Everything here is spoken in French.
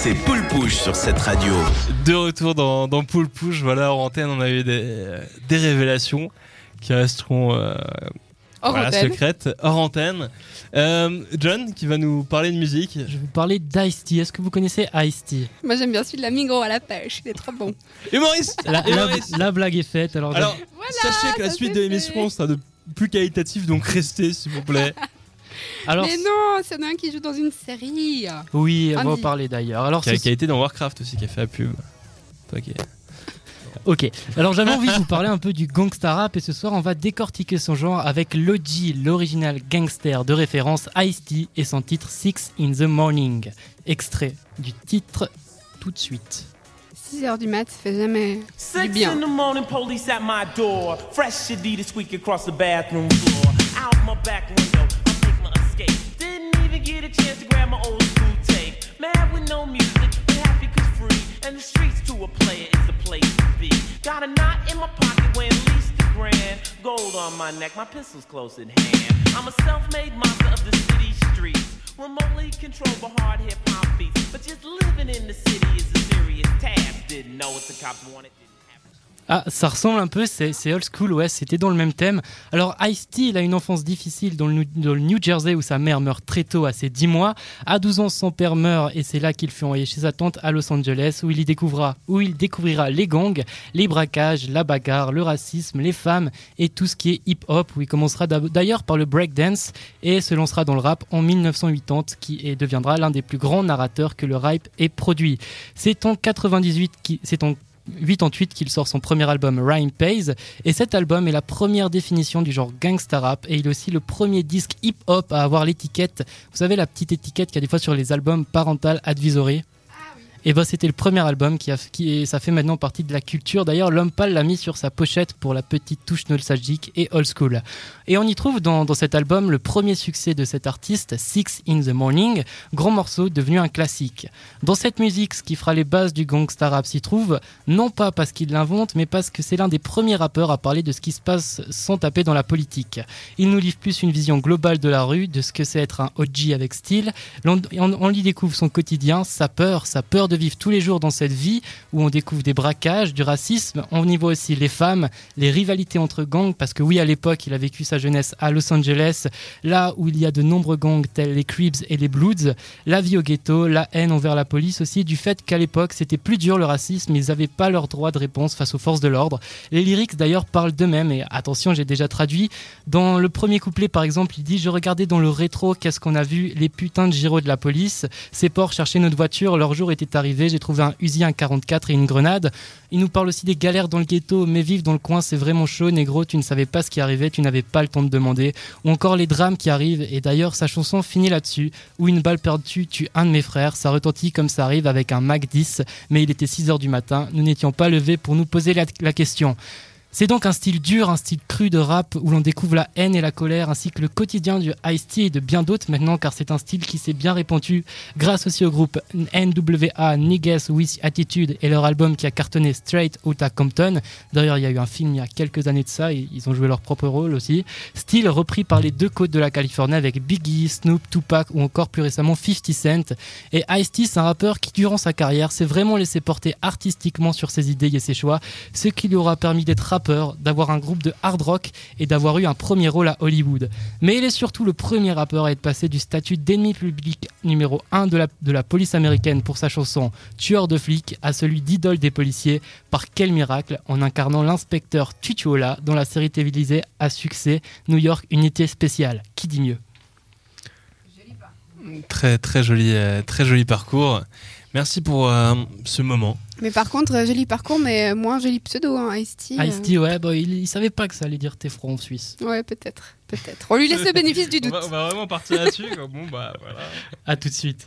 C'est Poule Pouche sur cette radio. De retour dans, dans Poule Pouche, voilà, en antenne, on a eu des, des révélations qui resteront euh, Hors voilà, secrètes, hors antenne. Euh, John, qui va nous parler de musique. Je vais vous parler d'Ice-T. Est-ce que vous connaissez Ice-T Moi j'aime bien celui de la Migros à la pêche, il est trop bon. Humoriste la, la- blague est faite. Alors, Alors, Voilà, sachez que la suite de l'émission sera de plus qualitatif, donc restez s'il vous plaît. alors Mais non, c'est un qui joue dans une série. oui, on va en parler d'ailleurs. Alors, qui, a, qui a été dans Warcraft aussi, qui a fait la pub. Toi qui- Ok, alors j'avais envie de vous parler un peu du gangsta rap et ce soir on va décortiquer son genre avec l'OG, l'original gangster de référence Ice-T et son titre Six in the Morning. Extrait du titre tout de suite. 6h du mat, ça fait jamais du Six bien. in the morning, police at my door. Fresh Adidas squeak across the bathroom floor. Out my back window, get a chance to grab my old school tape. Mad with no music, but happy cause free. And the streets to a player is the place to be. Got a knot in my pocket at least a grand. Gold on my neck, my pistol's close at hand. I'm a self-made monster of the city streets. Remotely controlled by hard hip hop beats. But just living in the city is a serious task. Didn't know what the cops wanted. Ah, ça ressemble un peu, c'est old school, ouais, c'était dans le même thème. Alors, Ice-T, a une enfance difficile dans le, New Jersey où sa mère meurt très tôt, à ses 10 mois. À 12 ans, son père meurt et c'est là qu'il fut envoyé chez sa tante à Los Angeles où il y découvrira, les gangs, les braquages, la bagarre, le racisme, les femmes et tout ce qui est hip-hop où il commencera d'ailleurs par le breakdance et se lancera dans le rap en 1980 qui deviendra l'un des plus grands narrateurs que le rap ait produit. C'est en 98 qui, c'est en 88 qu'il sort son premier album Rhyme Pays. Et cet album est la première définition du genre gangsta rap. Et il est aussi le premier disque hip-hop à avoir l'étiquette, vous savez la petite étiquette qu'il y a des fois sur les albums Parental Advisory? Et ben c'était le premier album qui a qui ça fait maintenant partie de la culture. D'ailleurs, l'homme pâle l'a mis sur sa pochette pour la petite touche nostalgique et old school. Et on y trouve dans, dans cet album le premier succès de cet artiste, Six in the Morning, grand morceau devenu un classique. Dans cette musique, ce qui fera les bases du gangsta rap s'y trouve, non pas parce qu'il l'invente, mais parce que c'est l'un des premiers rappeurs à parler de ce qui se passe sans taper dans la politique. Il nous livre plus une vision globale de la rue, de ce que c'est être un OG avec style. On, on y découvre son quotidien, sa peur, sa peur de vivre tous les jours dans cette vie où on découvre des braquages, du racisme. On y voit aussi les femmes, les rivalités entre gangs, parce que oui, à l'époque, il a vécu sa jeunesse à Los Angeles, là où il y a de nombreux gangs tels les Crips et les Bloods, la vie au ghetto, la haine envers la police aussi, du fait qu'à l'époque, c'était plus dur le racisme, ils n'avaient pas leur droit de réponse face aux forces de l'ordre. Les lyrics d'ailleurs parlent d'eux-mêmes, et attention, j'ai déjà traduit. Dans le premier couplet, par exemple, il dit Je regardais dans le rétro, qu'est-ce qu'on a vu? Les putains de gyros de la police. Ces porcs cherchaient notre voiture, leur jour était j'ai trouvé un Uzi, un 44 et une grenade. Il nous parle aussi des galères dans le ghetto, mais vivre dans le coin, c'est vraiment chaud, négro, tu ne savais pas ce qui arrivait, tu n'avais pas le temps de demander. Ou encore les drames qui arrivent, et d'ailleurs, sa chanson finit là-dessus, où une balle perdue tue un de mes frères, ça retentit comme ça arrive avec un Mac 10, mais il était 6h du matin, nous n'étions pas levés pour nous poser la question. C'est donc un style dur, un style cru de rap où l'on découvre la haine et la colère ainsi que le quotidien du Ice-T et de bien d'autres maintenant car c'est un style qui s'est bien répandu grâce aussi au groupe NWA Niggas with Attitude et leur album qui a cartonné Straight Outta Compton. D'ailleurs il y a eu un film il y a quelques années de ça et ils ont joué leur propre rôle aussi. Style repris par les deux côtes de la Californie avec Biggie, Snoop, Tupac ou encore plus récemment 50 Cent. Et Ice-T c'est un rappeur qui durant sa carrière s'est vraiment laissé porter artistiquement sur ses idées et ses choix, ce qui lui aura permis d'être rappeur, d'avoir un groupe de hard rock et d'avoir eu un premier rôle à Hollywood. Mais il est surtout le premier rappeur à être passé du statut d'ennemi public numéro 1 de la, police américaine pour sa chanson Tueur de flics à celui d'idole des policiers. Par quel miracle en incarnant l'inspecteur Tutuola dans la série télévisée à succès New York Unité Spéciale. Qui dit mieux? Très très joli, euh, très joli parcours. Merci pour euh, ce moment. Mais par contre, euh, joli parcours, mais moins joli pseudo, hein, Ice-T. euh. Ice-T, ouais, bah, il, il savait pas que ça allait dire t'es franc en Suisse. Ouais, peut-être. Peut-être. On lui laisse le bénéfice du On doute. va, on va vraiment partir là-dessus. bon bah voilà. À tout de suite.